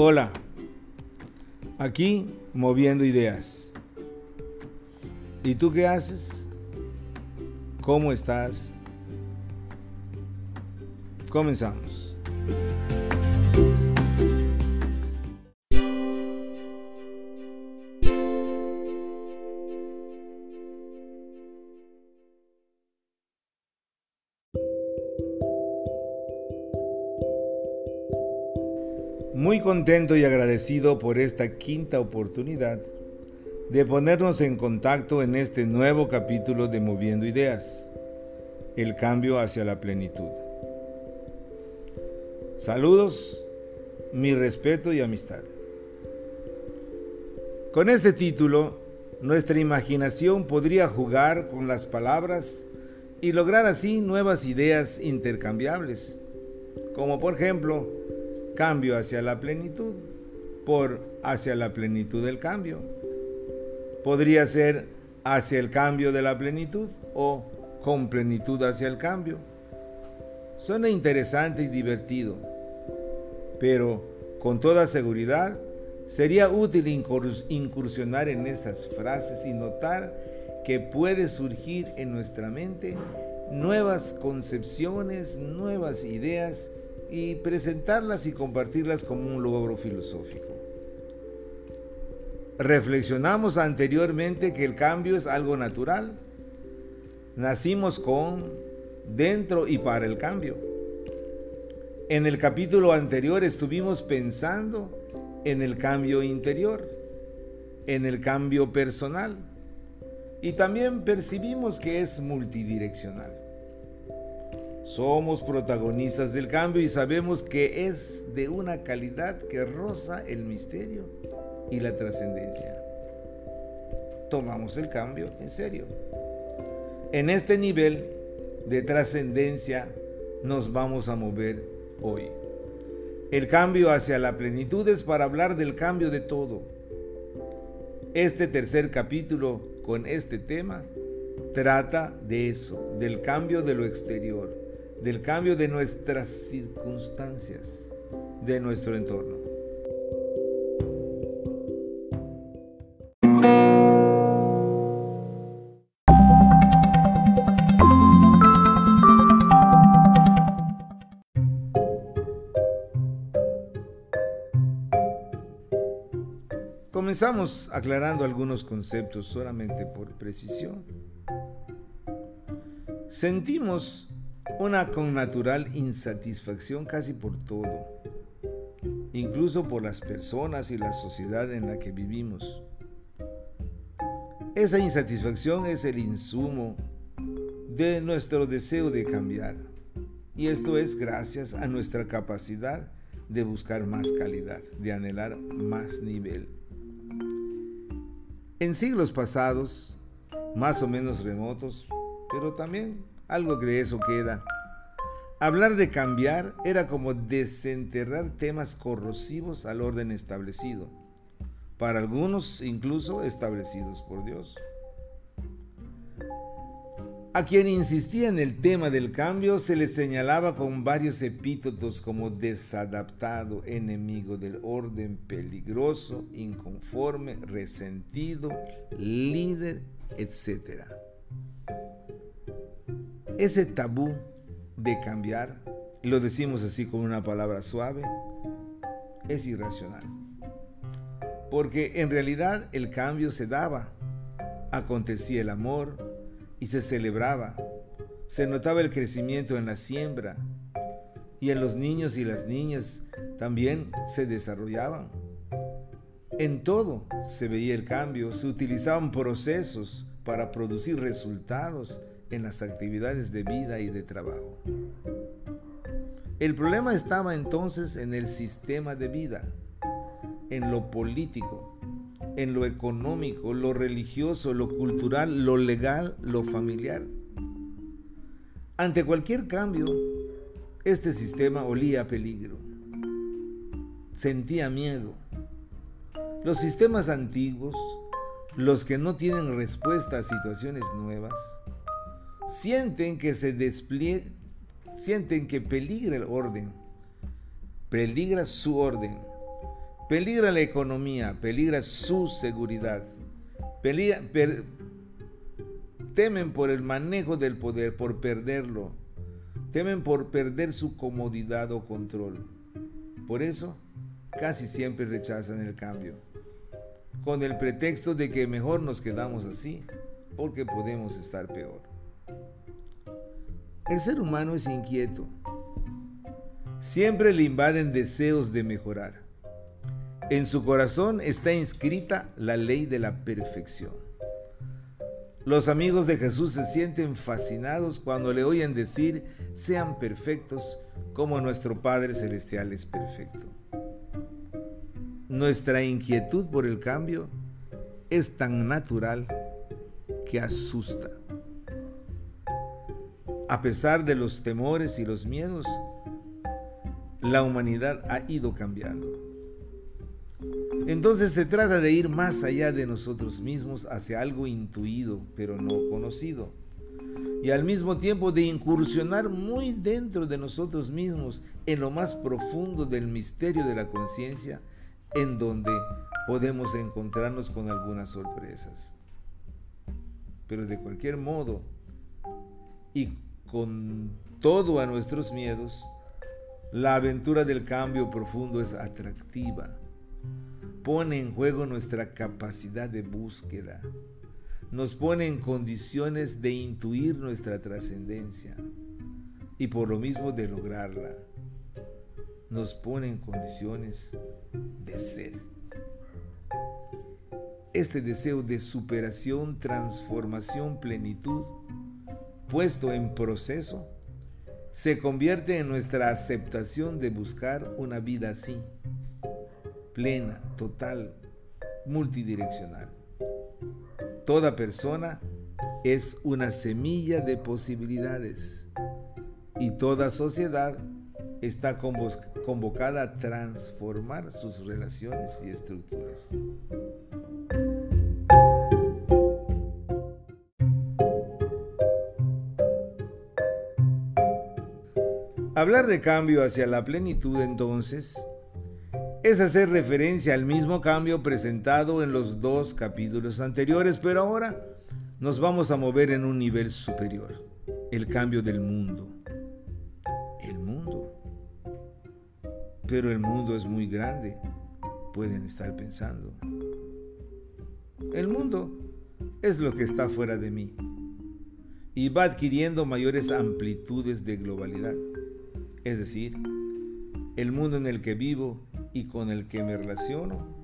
Hola, aquí moviendo ideas. ¿Y tú qué haces? ¿Cómo estás? Comenzamos. Contento y agradecido por esta quinta oportunidad de ponernos en contacto en este nuevo capítulo de Moviendo Ideas, el cambio hacia la plenitud. Saludos, mi respeto y amistad. Con este título, nuestra imaginación podría jugar con las palabras y lograr así nuevas ideas intercambiables, como por ejemplo, cambio hacia la plenitud por hacia la plenitud del cambio. Podría ser hacia el cambio de la plenitud o con plenitud hacia el cambio. Suena interesante y divertido, pero con toda seguridad sería útil incursionar en estas frases y notar que puede surgir en nuestra mente nuevas concepciones, nuevas ideas y presentarlas y compartirlas como un logro filosófico. Reflexionamos anteriormente que el cambio es algo natural. Nacimos con, dentro y para el cambio. En el capítulo anterior estuvimos pensando en el cambio interior, en el cambio personal y también percibimos que es multidireccional. Somos protagonistas del cambio y sabemos que es de una calidad que roza el misterio y la trascendencia. Tomamos el cambio en serio. En este nivel de trascendencia nos vamos a mover hoy. El cambio hacia la plenitud es para hablar del cambio de todo. Este tercer capítulo con este tema trata de eso, del cambio de lo exterior del cambio de nuestras circunstancias, de nuestro entorno. Comenzamos aclarando algunos conceptos solamente por precisión. Sentimos una connatural insatisfacción casi por todo, incluso por las personas y la sociedad en la que vivimos. Esa insatisfacción es el insumo de nuestro deseo de cambiar, y esto es gracias a nuestra capacidad de buscar más calidad, de anhelar más nivel. En siglos pasados, más o menos remotos, pero también algo que de eso queda. Hablar de cambiar era como desenterrar temas corrosivos al orden establecido, para algunos incluso establecidos por Dios. A quien insistía en el tema del cambio se le señalaba con varios epítetos como desadaptado, enemigo del orden, peligroso, inconforme, resentido, líder, etc. Ese tabú de cambiar, lo decimos así con una palabra suave, es irracional. Porque en realidad el cambio se daba, acontecía el amor y se celebraba, se notaba el crecimiento en la siembra y en los niños y las niñas también se desarrollaban. En todo se veía el cambio, se utilizaban procesos para producir resultados en las actividades de vida y de trabajo. El problema estaba entonces en el sistema de vida, en lo político, en lo económico, lo religioso, lo cultural, lo legal, lo familiar. Ante cualquier cambio, este sistema olía a peligro, sentía miedo. Los sistemas antiguos, los que no tienen respuesta a situaciones nuevas, sienten que se despliegue, sienten que peligra el orden, peligra su orden, Peligra la economía, peligra su seguridad. temen por el manejo del poder, por perderlo. Temen por perder su comodidad o control. Por eso, casi siempre rechazan el cambio, con el pretexto de que mejor nos quedamos así, porque podemos estar peor. El ser humano es inquieto. Siempre le invaden deseos de mejorar. En su corazón está inscrita la ley de la perfección. Los amigos de Jesús se sienten fascinados cuando le oyen decir, sean perfectos como nuestro Padre Celestial es perfecto. Nuestra inquietud por el cambio es tan natural que asusta. A pesar de los temores y los miedos, la humanidad ha ido cambiando. Entonces se trata de ir más allá de nosotros mismos hacia algo intuido, pero no conocido. Y al mismo tiempo de incursionar muy dentro de nosotros mismos, en lo más profundo del misterio de la conciencia, en donde podemos encontrarnos con algunas sorpresas. Pero de cualquier modo, y con todo a nuestros miedos, la aventura del cambio profundo es atractiva pone en juego nuestra capacidad de búsqueda, nos pone en condiciones de intuir nuestra trascendencia y por lo mismo de lograrla, nos pone en condiciones de ser. Este deseo de superación, transformación, plenitud, puesto en proceso, se convierte en nuestra aceptación de buscar una vida así plena, total, multidireccional. Toda persona es una semilla de posibilidades y toda sociedad está convocada a transformar sus relaciones y estructuras. Hablar de cambio hacia la plenitud entonces es hacer referencia al mismo cambio presentado en los dos capítulos anteriores, pero ahora nos vamos a mover en un nivel superior, el cambio del mundo. El mundo. Pero el mundo es muy grande, pueden estar pensando. El mundo es lo que está fuera de mí y va adquiriendo mayores amplitudes de globalidad. Es decir, el mundo en el que vivo y con el que me relaciono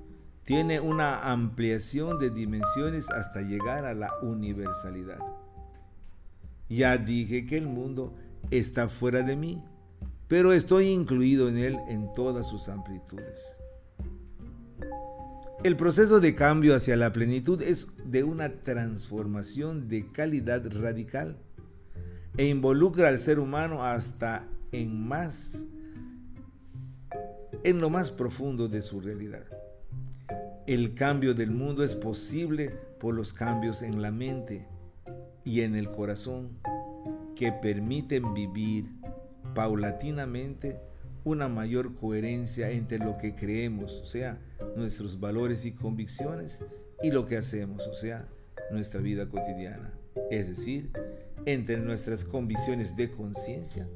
tiene una ampliación de dimensiones hasta llegar a la universalidad. Ya dije que el mundo está fuera de mí, pero estoy incluido en él en todas sus amplitudes. El proceso de cambio hacia la plenitud es de una transformación de calidad radical e involucra al ser humano hasta en más en lo más profundo de su realidad. El cambio del mundo es posible por los cambios en la mente y en el corazón que permiten vivir paulatinamente una mayor coherencia entre lo que creemos, o sea, nuestros valores y convicciones, y lo que hacemos, o sea, nuestra vida cotidiana. Es decir, entre nuestras convicciones de conciencia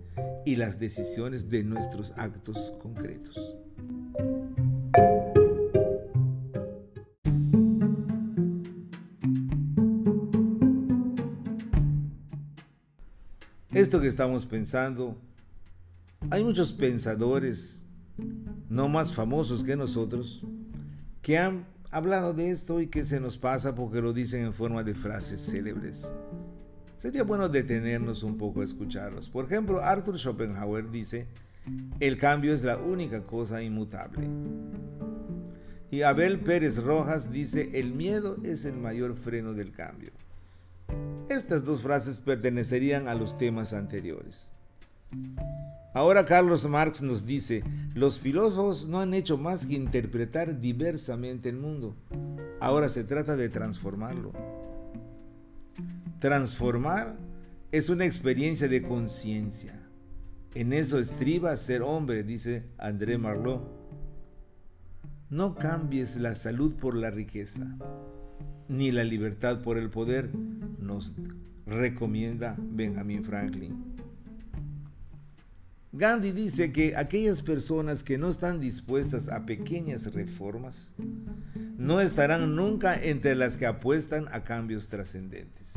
y las decisiones de nuestros actos concretos. Esto que estamos pensando, hay muchos pensadores, no más famosos que nosotros, que han hablado de esto y que se nos pasa porque lo dicen en forma de frases célebres. Sería bueno detenernos un poco a escucharlos. Por ejemplo, Arthur Schopenhauer dice, el cambio es la única cosa inmutable. Y Abel Pérez Rojas dice, el miedo es el mayor freno del cambio. Estas dos frases pertenecerían a los temas anteriores. Ahora Carlos Marx nos dice, los filósofos no han hecho más que interpretar diversamente el mundo. Ahora se trata de transformarlo. Transformar es una experiencia de conciencia. En eso estriba ser hombre, dice André Marlot. no cambies la salud por la riqueza, ni la libertad por el poder, nos recomienda Benjamin Franklin. Gandhi dice que aquellas personas que no están dispuestas a pequeñas reformas no estarán nunca entre las que apuestan a cambios trascendentes.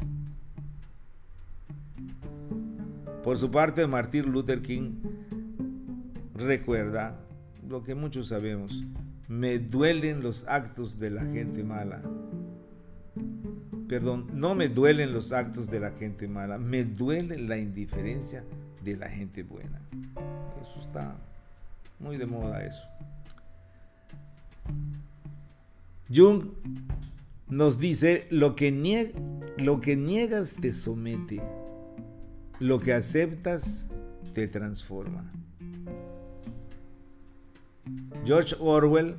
Por su parte, Martin Luther King recuerda lo que muchos sabemos, me duelen los actos de la gente mala. Perdón, no me duelen los actos de la gente mala, me duele la indiferencia de la gente buena. Eso está muy de moda eso. Jung nos dice, lo que, lo que niegas te somete, lo que aceptas te transforma. George Orwell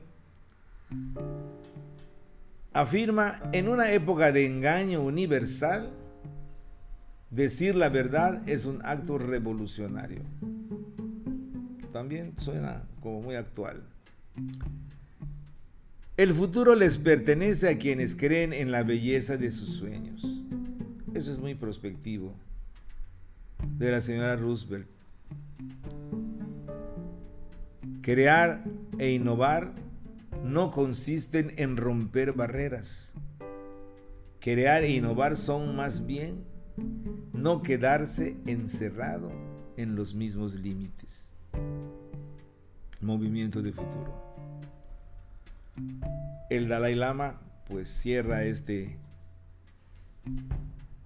afirma, en una época de engaño universal, decir la verdad es un acto revolucionario. También suena como muy actual. El futuro les pertenece a quienes creen en la belleza de sus sueños. Eso es muy prospectivo. De la señora Roosevelt. Crear e innovar no consisten en romper barreras. Crear e innovar son más bien no quedarse encerrado en los mismos límites. Movimiento de futuro. El Dalai Lama pues cierra este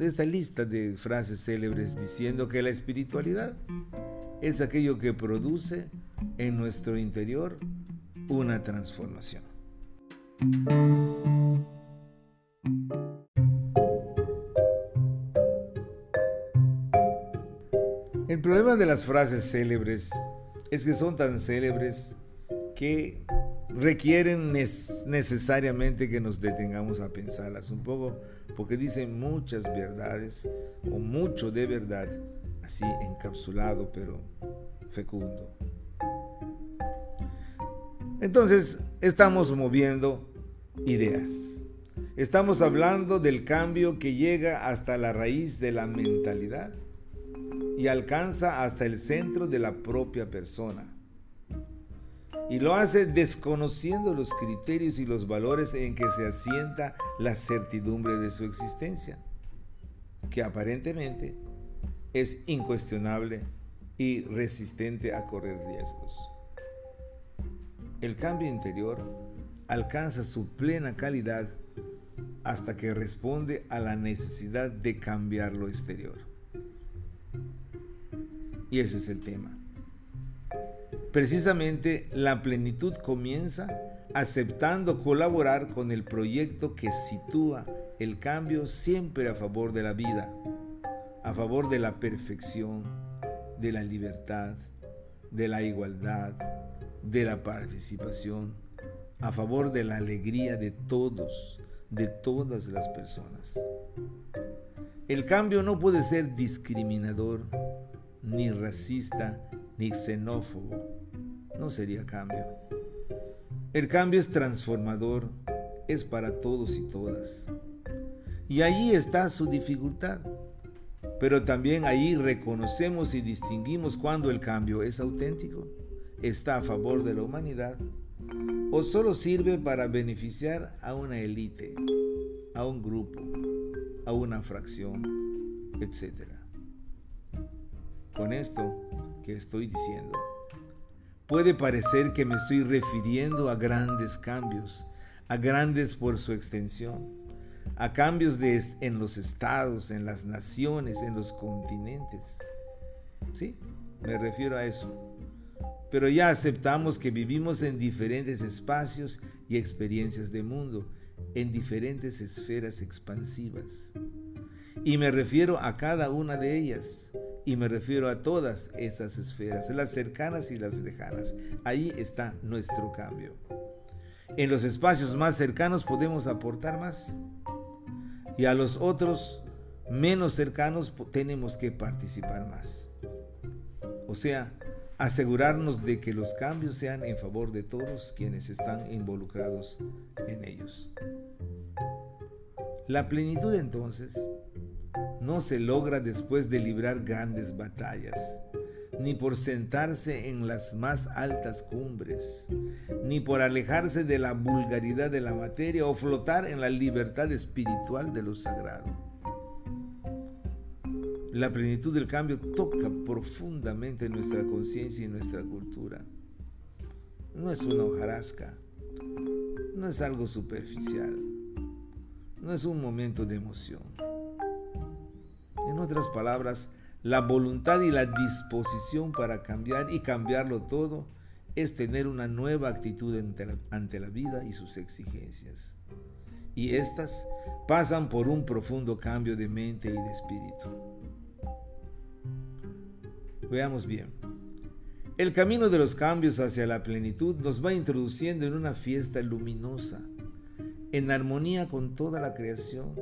esta lista de frases célebres diciendo que la espiritualidad es aquello que produce en nuestro interior una transformación. El problema de las frases célebres es que son tan célebres que requieren necesariamente que nos detengamos a pensarlas un poco, porque dicen muchas verdades o mucho de verdad, así encapsulado pero fecundo. Entonces, estamos moviendo ideas. Estamos hablando del cambio que llega hasta la raíz de la mentalidad y alcanza hasta el centro de la propia persona. Y lo hace desconociendo los criterios y los valores en que se asienta la certidumbre de su existencia, que aparentemente es incuestionable y resistente a correr riesgos. El cambio interior alcanza su plena calidad hasta que responde a la necesidad de cambiar lo exterior. Y ese es el tema. Precisamente la plenitud comienza aceptando colaborar con el proyecto que sitúa el cambio siempre a favor de la vida, a favor de la perfección, de la libertad, de la igualdad, de la participación, a favor de la alegría de todos, de todas las personas. El cambio no puede ser discriminador, ni racista, ni xenófobo. No sería cambio. El cambio es transformador, es para todos y todas. Y allí está su dificultad. Pero también ahí reconocemos y distinguimos cuando el cambio es auténtico, está a favor de la humanidad o solo sirve para beneficiar a una élite, a un grupo, a una fracción, etc. Con esto que estoy diciendo, puede parecer que me estoy refiriendo a grandes cambios, a grandes por su extensión, a cambios en los estados, en las naciones, en los continentes. Sí, me refiero a eso. Pero ya aceptamos que vivimos en diferentes espacios y experiencias de mundo, en diferentes esferas expansivas. Y me refiero a cada una de ellas, y me refiero a todas esas esferas, las cercanas y las lejanas. Ahí está nuestro cambio. En los espacios más cercanos podemos aportar más. Y a los otros menos cercanos tenemos que participar más. O sea, asegurarnos de que los cambios sean en favor de todos quienes están involucrados en ellos. La plenitud entonces no se logra después de librar grandes batallas, ni por sentarse en las más altas cumbres, ni por alejarse de la vulgaridad de la materia o flotar en la libertad espiritual de lo sagrado. La plenitud del cambio toca profundamente nuestra conciencia y nuestra cultura. No es una hojarasca, no es algo superficial, no es un momento de emoción. En otras palabras, la voluntad y la disposición para cambiar y cambiarlo todo es tener una nueva actitud ante la, vida y sus exigencias. Y estas pasan por un profundo cambio de mente y de espíritu. Veamos bien. El camino de los cambios hacia la plenitud nos va introduciendo en una fiesta luminosa, en armonía con toda la creación,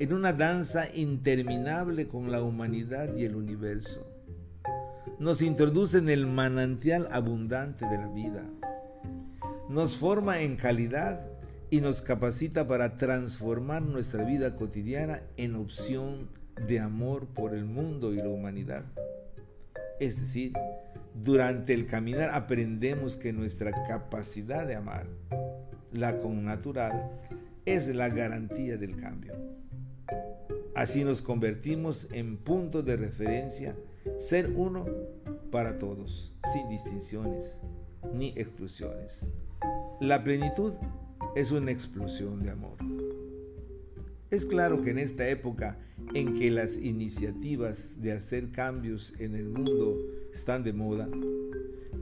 en una danza interminable con la humanidad y el universo. Nos introduce en el manantial abundante de la vida. Nos forma en calidad y nos capacita para transformar nuestra vida cotidiana en opción de amor por el mundo y la humanidad. Es decir, durante el caminar aprendemos que nuestra capacidad de amar, la connatural, es la garantía del cambio. Así nos convertimos en punto de referencia, ser uno para todos, sin distinciones ni exclusiones. La plenitud es una explosión de amor. Es claro que en esta época en que las iniciativas de hacer cambios en el mundo están de moda,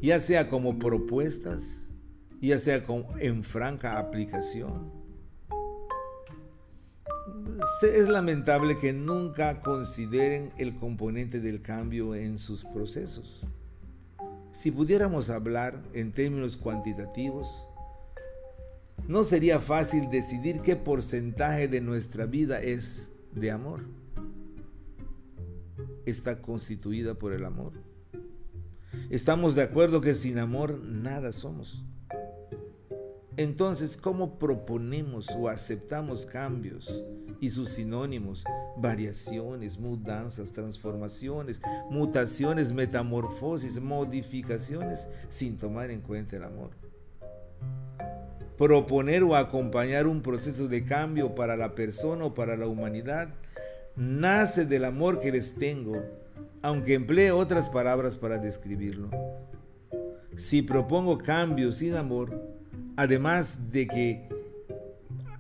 ya sea como propuestas, ya sea en franca aplicación, es lamentable que nunca consideren el componente del cambio en sus procesos. Si pudiéramos hablar en términos cuantitativos, no sería fácil decidir qué porcentaje de nuestra vida es de amor. Está constituida por el amor. Estamos de acuerdo que sin amor nada somos. Entonces, ¿cómo proponemos o aceptamos cambios y sus sinónimos, variaciones, mudanzas, transformaciones, mutaciones, metamorfosis, modificaciones, sin tomar en cuenta el amor? proponer o acompañar un proceso de cambio para la persona o para la humanidad nace del amor que les tengo, aunque emplee otras palabras para describirlo. Si propongo cambios sin amor, además de que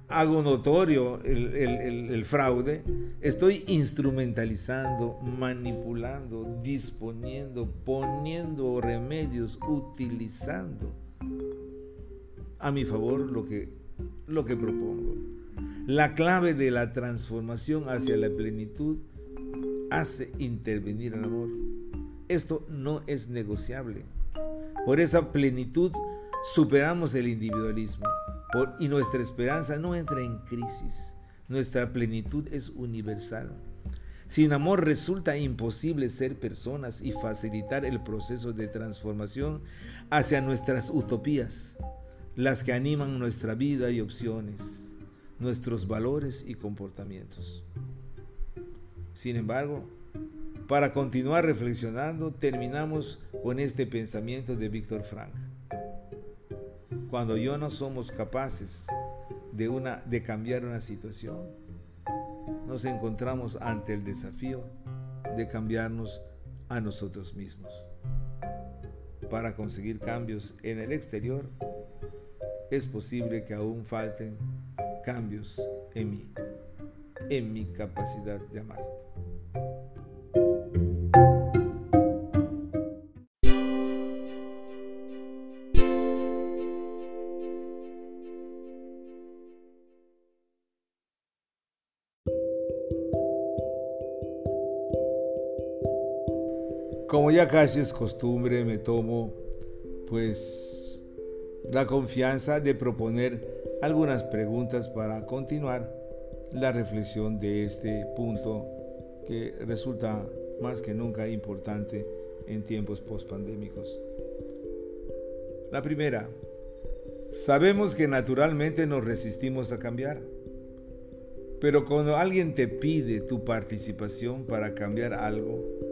hago notorio el, fraude, estoy instrumentalizando, manipulando, disponiendo, poniendo remedios, utilizando a mi favor lo que, lo que propongo. La clave de la transformación hacia la plenitud hace intervenir el amor. Esto no es negociable. Por esa plenitud superamos el individualismo y nuestra esperanza no entra en crisis. Nuestra plenitud es universal. Sin amor resulta imposible ser personas y facilitar el proceso de transformación hacia nuestras utopías las que animan nuestra vida y opciones, nuestros valores y comportamientos. Sin embargo, para continuar reflexionando, terminamos con este pensamiento de Víctor Frank. Cuando yo no somos capaces de, una, de cambiar una situación, nos encontramos ante el desafío de cambiarnos a nosotros mismos. Para conseguir cambios en el exterior, es posible que aún falten cambios en mí, en mi capacidad de amar. Como ya casi es costumbre, me tomo pues la confianza de proponer algunas preguntas para continuar la reflexión de este punto que resulta más que nunca importante en tiempos post-pandémicos. La primera, sabemos que naturalmente nos resistimos a cambiar, pero cuando alguien te pide tu participación para cambiar algo,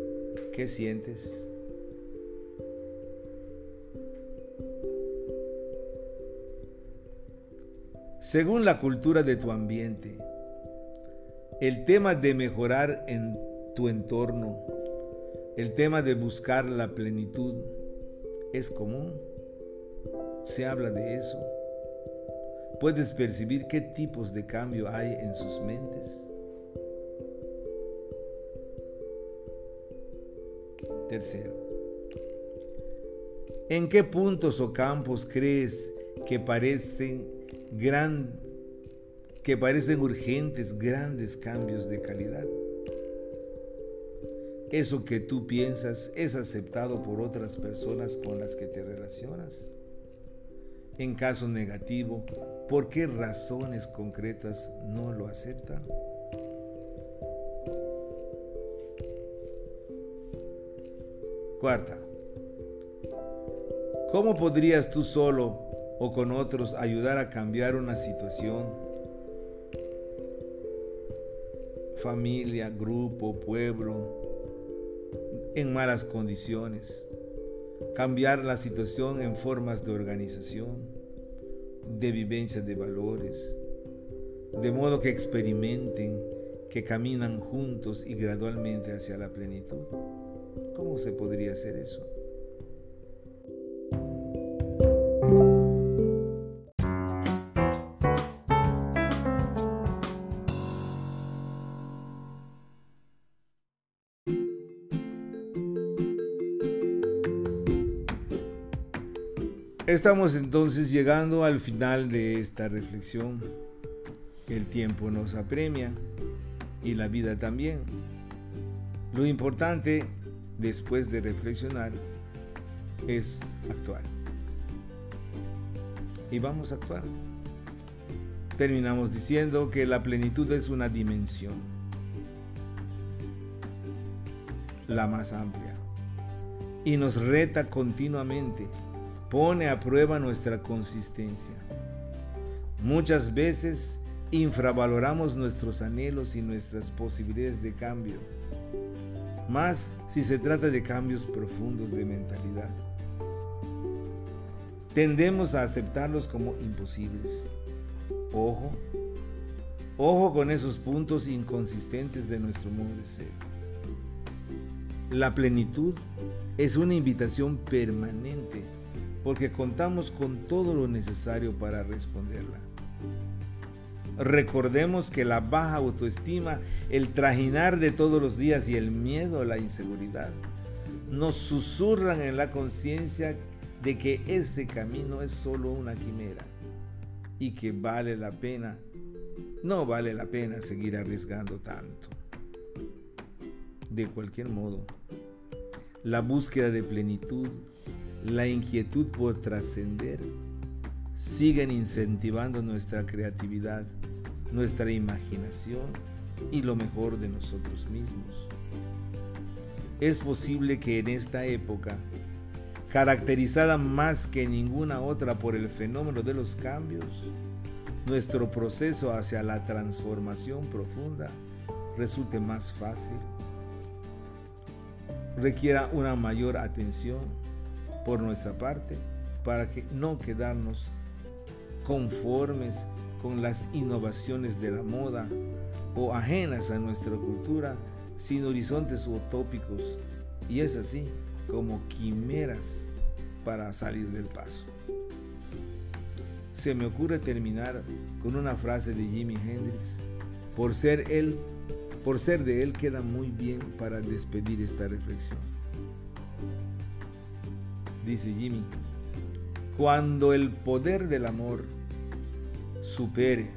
¿qué sientes? Según la cultura de tu ambiente, el tema de mejorar en tu entorno, el tema de buscar la plenitud, es común. Se habla de eso. Puedes percibir qué tipos de cambio hay en sus mentes. Tercero, ¿en qué puntos o campos crees que parecen que parecen urgentes grandes cambios de calidad. Eso que tú piensas es aceptado por otras personas con las que te relacionas. En caso negativo, ¿por qué razones concretas no lo aceptan? Cuarta, ¿cómo podrías tú solo o con otros ayudar a cambiar una situación familia, grupo, pueblo, en malas condiciones. Cambiar la situación en formas de organización, de vivencia de valores, de modo que experimenten que caminan juntos y gradualmente hacia la plenitud. ¿Cómo se podría hacer eso? Estamos entonces llegando al final de esta reflexión. El tiempo nos apremia y la vida también. Lo importante después de reflexionar es actuar. Y vamos a actuar. Terminamos diciendo que la plenitud es una dimensión, la más amplia, y nos reta continuamente pone a prueba nuestra consistencia. Muchas veces infravaloramos nuestros anhelos y nuestras posibilidades de cambio, más si se trata de cambios profundos de mentalidad. Tendemos a aceptarlos como imposibles. Ojo, ojo con esos puntos inconsistentes de nuestro modo de ser. La plenitud es una invitación permanente porque contamos con todo lo necesario para responderla. Recordemos que la baja autoestima, el trajinar de todos los días y el miedo la inseguridad nos susurran en la conciencia de que ese camino es solo una quimera y que vale la pena, no vale la pena seguir arriesgando tanto. De cualquier modo, la búsqueda de plenitud la inquietud por trascender siguen incentivando nuestra creatividad, nuestra imaginación y lo mejor de nosotros mismos. Es posible que en esta época, caracterizada más que ninguna otra por el fenómeno de los cambios, nuestro proceso hacia la transformación profunda resulte más fácil, requiera una mayor atención por nuestra parte para que no quedarnos conformes con las innovaciones de la moda o ajenas a nuestra cultura sin horizontes utópicos y es así como quimeras para salir del paso. Se me ocurre terminar con una frase de Jimi Hendrix. Por ser él, por ser de él queda muy bien para despedir esta reflexión dice Jimmy, cuando el poder del amor supere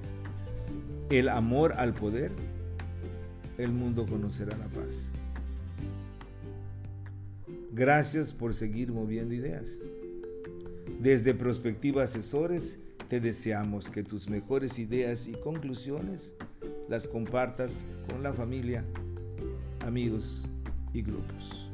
el amor al poder, el mundo conocerá la paz. Gracias por seguir moviendo ideas. Desde Prospectiva Asesores te deseamos que tus mejores ideas y conclusiones las compartas con la familia, amigos y grupos.